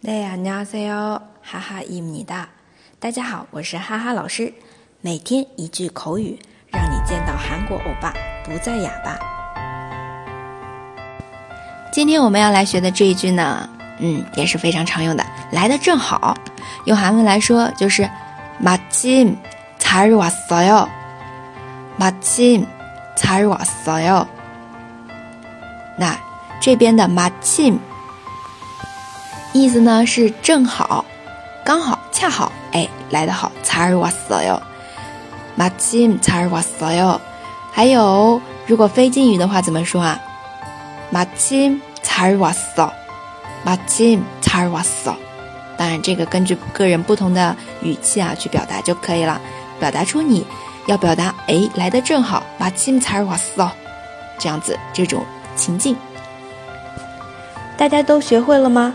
네 안녕하세요. 하하입니다. 大家好，我是哈哈老师。每天一句口语，让你见到韩国欧巴不再哑巴。今天我们要来学的这一句呢，嗯，也是非常常用的，来的正好。用韩文来说就是마침잘왔어 요。 마침잘왔어 요。 那这边的마침 意思呢是正好、刚好、恰好，哎，来得好，잘왔어 요。 마침잘왔어 요。 还有，如果非敬语的话怎么说啊？마침잘왔 어， 마침잘왔 어。 当然，这个根据个人不同的语气啊去表达就可以了。表达出你要表达，哎，来的正好，마침잘왔 어， 这样子这种情境，大家都学会了吗？